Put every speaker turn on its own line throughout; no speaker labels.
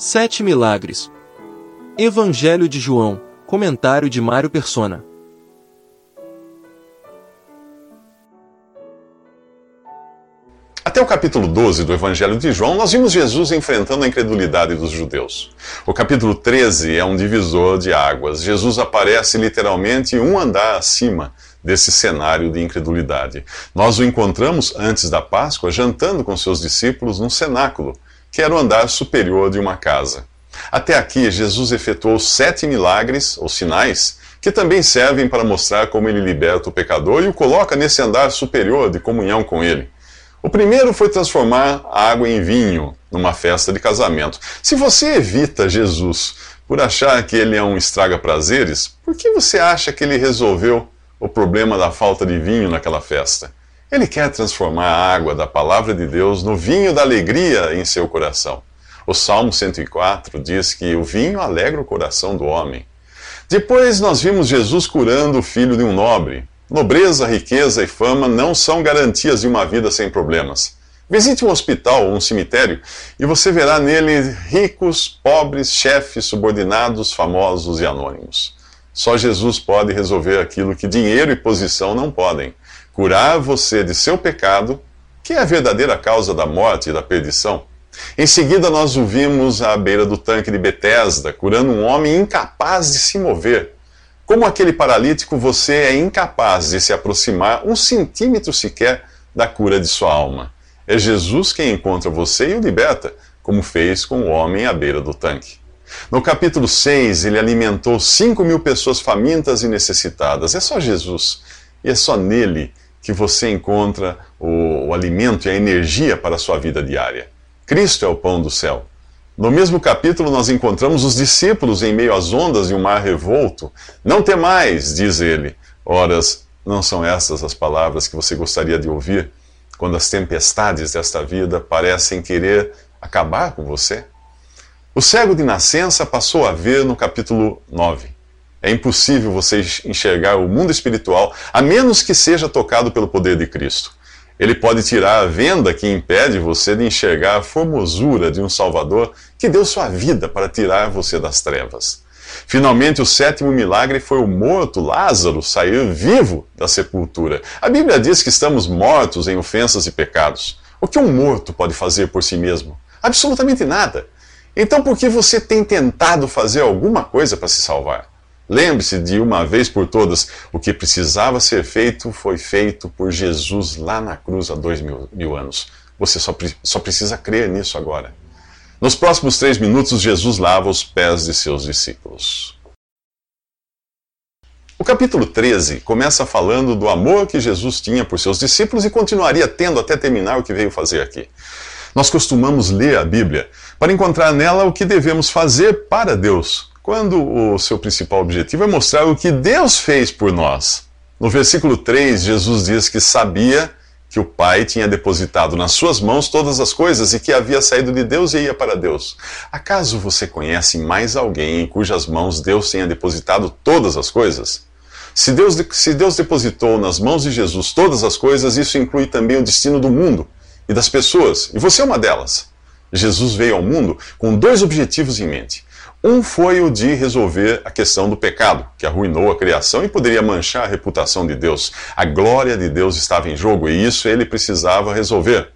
Sete milagres. Evangelho de João. Comentário de Mário Persona.
Até o capítulo 12 do Evangelho de João, nós vimos Jesus enfrentando a incredulidade dos judeus. O capítulo 13 é um divisor de águas. Jesus aparece literalmente um andar acima desse cenário de incredulidade. Nós o encontramos antes da Páscoa jantando com seus discípulos num cenáculo, que era o andar superior de uma casa. Até aqui, Jesus efetuou sete milagres, ou sinais, que também servem para mostrar como ele liberta o pecador e o coloca nesse andar superior de comunhão com ele. O primeiro foi transformar a água em vinho numa festa de casamento. Se você evita Jesus por achar que ele é um estraga-prazeres, por que você acha que ele resolveu o problema da falta de vinho naquela festa? Ele quer transformar a água da palavra de Deus no vinho da alegria em seu coração. O Salmo 104 diz que o vinho alegra o coração do homem. Depois nós vimos Jesus curando o filho de um nobre. Nobreza, riqueza e fama não são garantias de uma vida sem problemas. Visite um hospital ou um cemitério e você verá nele ricos, pobres, chefes, subordinados, famosos e anônimos. Só Jesus pode resolver aquilo que dinheiro e posição não podem: curar você de seu pecado, que é a verdadeira causa da morte e da perdição. Em seguida, nós o vimos à beira do tanque de Betesda, curando um homem incapaz de se mover. Como aquele paralítico, você é incapaz de se aproximar um centímetro sequer da cura de sua alma. É Jesus quem encontra você e o liberta, como fez com o homem à beira do tanque. No capítulo 6, ele alimentou 5 mil pessoas famintas e necessitadas. É só Jesus. E é só nele que você encontra o, o alimento e a energia para a sua vida diária. Cristo é o pão do céu. No mesmo capítulo, nós encontramos os discípulos em meio às ondas de um mar revolto. Não temais, diz ele. Horas, não são essas as palavras que você gostaria de ouvir quando as tempestades desta vida parecem querer acabar com você? O cego de nascença passou a ver no capítulo 9. É impossível você enxergar o mundo espiritual a menos que seja tocado pelo poder de Cristo. Ele pode tirar a venda que impede você de enxergar a formosura de um Salvador que deu sua vida para tirar você das trevas. Finalmente, o sétimo milagre foi o morto Lázaro sair vivo da sepultura. A Bíblia diz que estamos mortos em ofensas e pecados. O que um morto pode fazer por si mesmo? Absolutamente nada. Então, por que você tem tentado fazer alguma coisa para se salvar? Lembre-se de uma vez por todas: o que precisava ser feito foi feito por Jesus lá na cruz há dois mil, mil anos. Você só, só precisa crer nisso agora. Nos próximos três minutos, Jesus lava os pés de seus discípulos. O capítulo 13 começa falando do amor que Jesus tinha por seus discípulos e continuaria tendo até terminar o que veio fazer aqui. Nós costumamos ler a Bíblia para encontrar nela o que devemos fazer para Deus, quando o seu principal objetivo é mostrar o que Deus fez por nós. No versículo 3, Jesus diz que sabia que o Pai tinha depositado nas suas mãos todas as coisas e que havia saído de Deus e ia para Deus. Acaso você conhece mais alguém em cujas mãos Deus tenha depositado todas as coisas? Se Deus, se Deus depositou nas mãos de Jesus todas as coisas, isso inclui também o destino do mundo e das pessoas, e você é uma delas. Jesus veio ao mundo com dois objetivos em mente. Um foi o de resolver a questão do pecado, que arruinou a criação e poderia manchar a reputação de Deus. A glória de Deus estava em jogo e isso ele precisava resolver.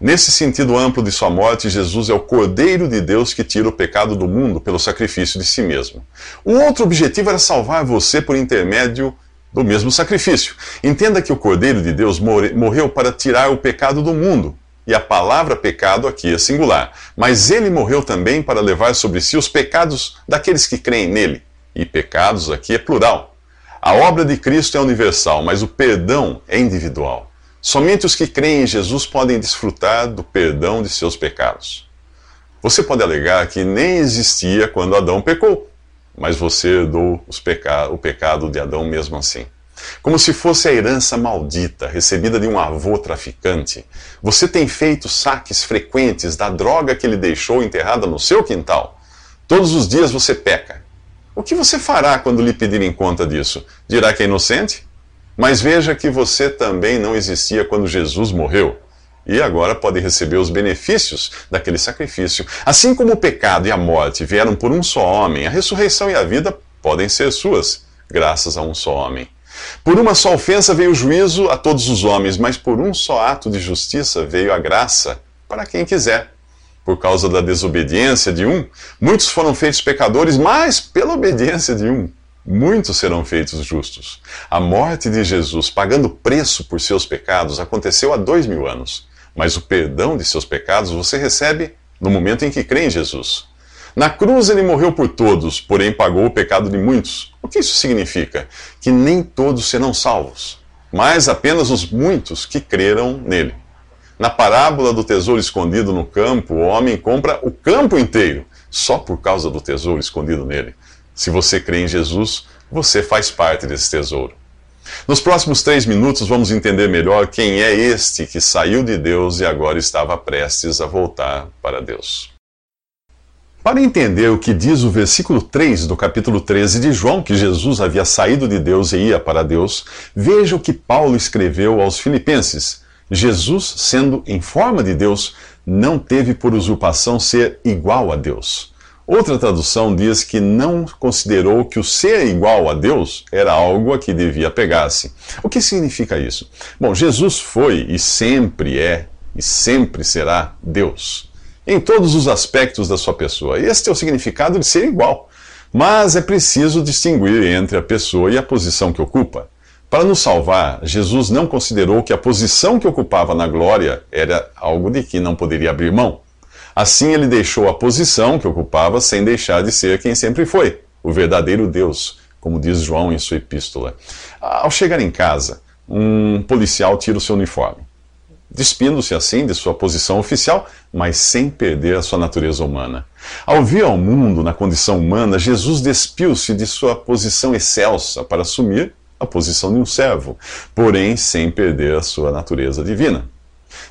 Nesse sentido amplo de sua morte, Jesus é o Cordeiro de Deus que tira o pecado do mundo pelo sacrifício de si mesmo. O outro objetivo era salvar você por intermédio do mesmo sacrifício. Entenda que o Cordeiro de Deus morreu para tirar o pecado do mundo e a palavra pecado aqui é singular. Mas ele morreu também para levar sobre si os pecados daqueles que creem nele. E pecados aqui é plural. A obra de Cristo é universal, mas o perdão é individual. Somente os que creem em Jesus podem desfrutar do perdão de seus pecados. Você pode alegar que nem existia quando Adão pecou, mas você herdou peca o pecado de Adão mesmo assim como se fosse a herança maldita recebida de um avô traficante. Você tem feito saques frequentes da droga que ele deixou enterrada no seu quintal. Todos os dias você peca. O que você fará quando lhe pedirem conta disso? Dirá que é inocente? Mas veja que você também não existia quando Jesus morreu. e agora pode receber os benefícios daquele sacrifício. Assim como o pecado e a morte vieram por um só homem, a ressurreição e a vida podem ser suas, graças a um só homem. Por uma só ofensa veio o juízo a todos os homens, mas por um só ato de justiça veio a graça para quem quiser. Por causa da desobediência de um, muitos foram feitos pecadores, mas pela obediência de um, muitos serão feitos justos. A morte de Jesus, pagando preço por seus pecados, aconteceu há dois mil anos. Mas o perdão de seus pecados você recebe no momento em que crê em Jesus. Na cruz ele morreu por todos, porém pagou o pecado de muitos. O que isso significa? Que nem todos serão salvos, mas apenas os muitos que creram nele. Na parábola do tesouro escondido no campo, o homem compra o campo inteiro, só por causa do tesouro escondido nele. Se você crê em Jesus, você faz parte desse tesouro. Nos próximos três minutos, vamos entender melhor quem é este que saiu de Deus e agora estava prestes a voltar para Deus. Para entender o que diz o versículo 3 do capítulo 13 de João, que Jesus havia saído de Deus e ia para Deus, veja o que Paulo escreveu aos Filipenses. Jesus, sendo em forma de Deus, não teve por usurpação ser igual a Deus Outra tradução diz que não considerou que o ser igual a Deus era algo a que devia pegar-se. O que significa isso? Bom, Jesus foi e sempre é e sempre será Deus, em todos os aspectos da sua pessoa. Este é o significado de ser igual. Mas é preciso distinguir entre a pessoa e a posição que ocupa. Para nos salvar, Jesus não considerou que a posição que ocupava na glória era algo de que não poderia abrir mão. Assim ele deixou a posição que ocupava sem deixar de ser quem sempre foi, o verdadeiro Deus, como diz João em sua epístola. Ao chegar em casa, um policial tira o seu uniforme, despindo-se assim de sua posição oficial, mas sem perder a sua natureza humana. Ao vir ao mundo na condição humana, Jesus despiu-se de sua posição excelsa para assumir a posição de um servo, porém sem perder a sua natureza divina.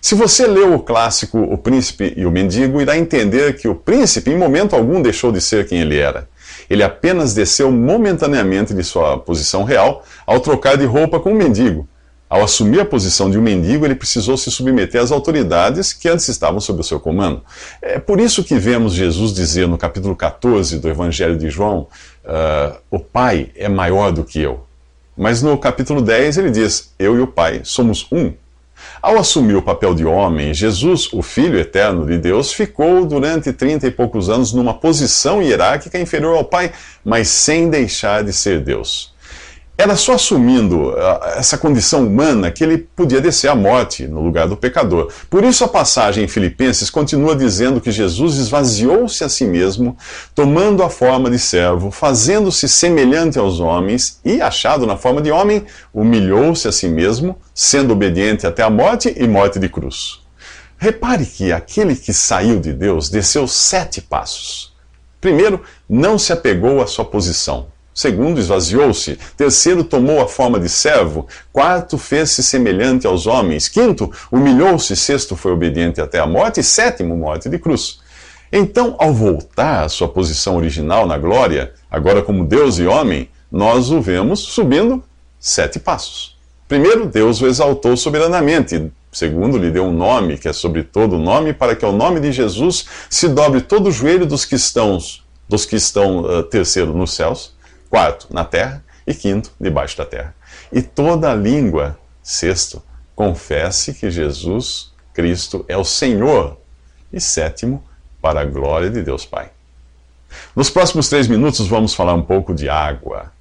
Se você leu o clássico O Príncipe e o Mendigo, irá entender que o príncipe, em momento algum, deixou de ser quem ele era. Ele apenas desceu momentaneamente de sua posição real ao trocar de roupa com o mendigo. Ao assumir a posição de um mendigo, ele precisou se submeter às autoridades que antes estavam sob o seu comando. É por isso que vemos Jesus dizer no capítulo 14 do Evangelho de João: uh, O Pai é maior do que eu. Mas no capítulo 10 ele diz: Eu e o Pai somos um. Ao assumir o papel de homem, Jesus, o Filho eterno de Deus, ficou durante trinta e poucos anos numa posição hierárquica inferior ao Pai, mas sem deixar de ser Deus. Era só assumindo ah, essa condição humana que ele podia descer à morte no lugar do pecador. Por isso a passagem em Filipenses continua dizendo que Jesus esvaziou-se a si mesmo, tomando a forma de servo, fazendo-se semelhante aos homens e, achado na forma de homem, humilhou-se a si mesmo, sendo obediente até a morte e morte de cruz. Repare que aquele que saiu de Deus desceu sete passos. Primeiro, não se apegou à sua posição. Segundo, esvaziou-se. Terceiro, tomou a forma de servo. Quarto, fez-se semelhante aos homens. Quinto, humilhou-se. Sexto, foi obediente até a morte. E sétimo, morte de cruz. Então, ao voltar à sua posição original na glória, agora como Deus e homem, nós o vemos subindo sete passos. Primeiro, Deus o exaltou soberanamente. Segundo, lhe deu um nome que é sobre todo nome, para que ao nome de Jesus se dobre todo o joelho dos que estão, dos que estão uh, terceiro nos céus Quarto, na terra. E quinto, debaixo da terra. E toda língua, sexto, confesse que Jesus Cristo é o Senhor. E sétimo, para a glória de Deus Pai. Nos próximos três minutos vamos falar um pouco de água.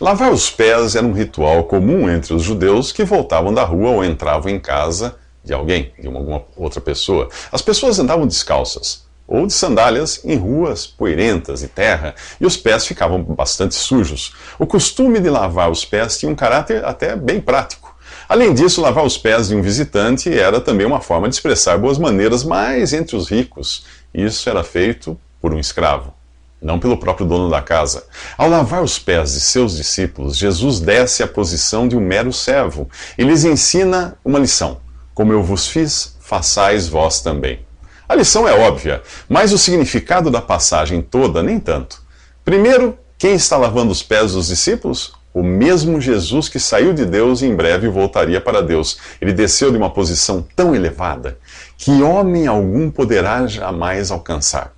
Lavar os pés era um ritual comum entre os judeus que voltavam da rua ou entravam em casa de alguém, de alguma outra pessoa. As pessoas andavam descalças ou de sandálias em ruas poeirentas e terra, e os pés ficavam bastante sujos. O costume de lavar os pés tinha um caráter até bem prático. Além disso, lavar os pés de um visitante era também uma forma de expressar boas maneiras, mas entre os ricos, isso era feito por um escravo, não pelo próprio dono da casa. Ao lavar os pés de seus discípulos, Jesus desce à posição de um mero servo e lhes ensina uma lição: Como eu vos fiz, façais vós também. A lição é óbvia, mas o significado da passagem toda nem tanto. Primeiro, quem está lavando os pés dos discípulos? o mesmo Jesus que saiu de Deus e em breve voltaria para Deus. Ele desceu de uma posição tão elevada que homem algum poderá jamais alcançar.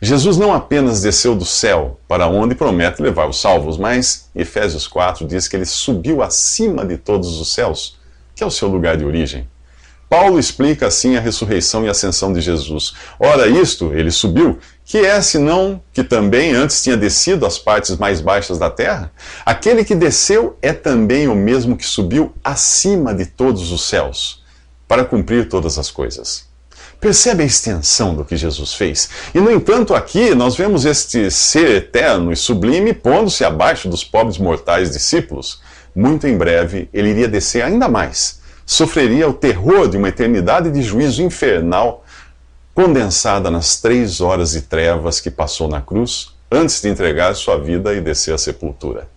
Jesus não apenas desceu do céu, para onde promete levar os salvos, mas Efésios 4 diz que ele subiu acima de todos os céus, que é o seu lugar de origem. Paulo explica assim a ressurreição e ascensão de Jesus. Ora, isto, ele subiu, que é senão que também antes tinha descido às partes mais baixas da terra? Aquele que desceu é também o mesmo que subiu acima de todos os céus, para cumprir todas as coisas. Percebe a extensão do que Jesus fez? E, no entanto, aqui nós vemos este ser eterno e sublime pondo-se abaixo dos pobres mortais discípulos. Muito em breve, ele iria descer ainda mais sofreria o terror de uma eternidade de juízo infernal condensada nas três horas de trevas que passou na cruz antes de entregar sua vida e descer à sepultura.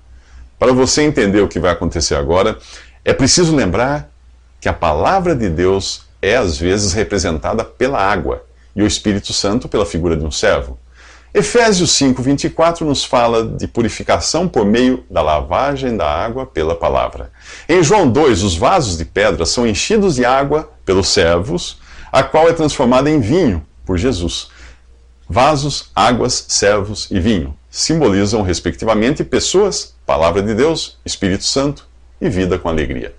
Para você entender o que vai acontecer agora, é preciso lembrar que a palavra de Deus é às vezes representada pela água e o Espírito Santo pela figura de um servo. Efésios 5, 24 nos fala de purificação por meio da lavagem da água pela palavra. Em João 2, os vasos de pedra são enchidos de água pelos servos, a qual é transformada em vinho por Jesus. Vasos, águas, servos e vinho simbolizam, respectivamente, pessoas, palavra de Deus, Espírito Santo e vida com alegria.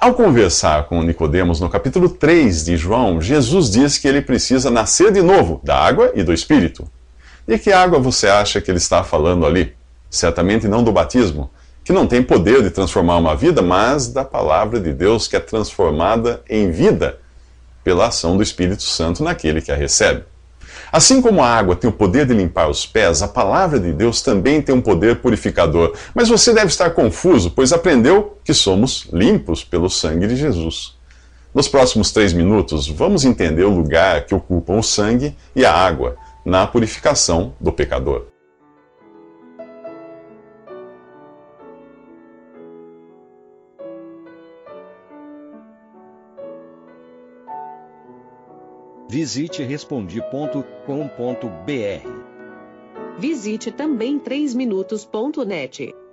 Ao conversar com Nicodemos no capítulo 3 de João, Jesus diz que ele precisa nascer de novo da água e do Espírito. De que água você acha que ele está falando ali? Certamente não do batismo, que não tem poder de transformar uma vida, mas da palavra de Deus que é transformada em vida pela ação do Espírito Santo naquele que a recebe. Assim como a água tem o poder de limpar os pés, a palavra de Deus também tem um poder purificador. Mas você deve estar confuso, pois aprendeu que somos limpos pelo sangue de Jesus. Nos próximos três minutos, vamos entender o lugar que ocupam o sangue e a água na purificação do pecador.
Visite respondi.com.br.
Visite também 3minutos.net.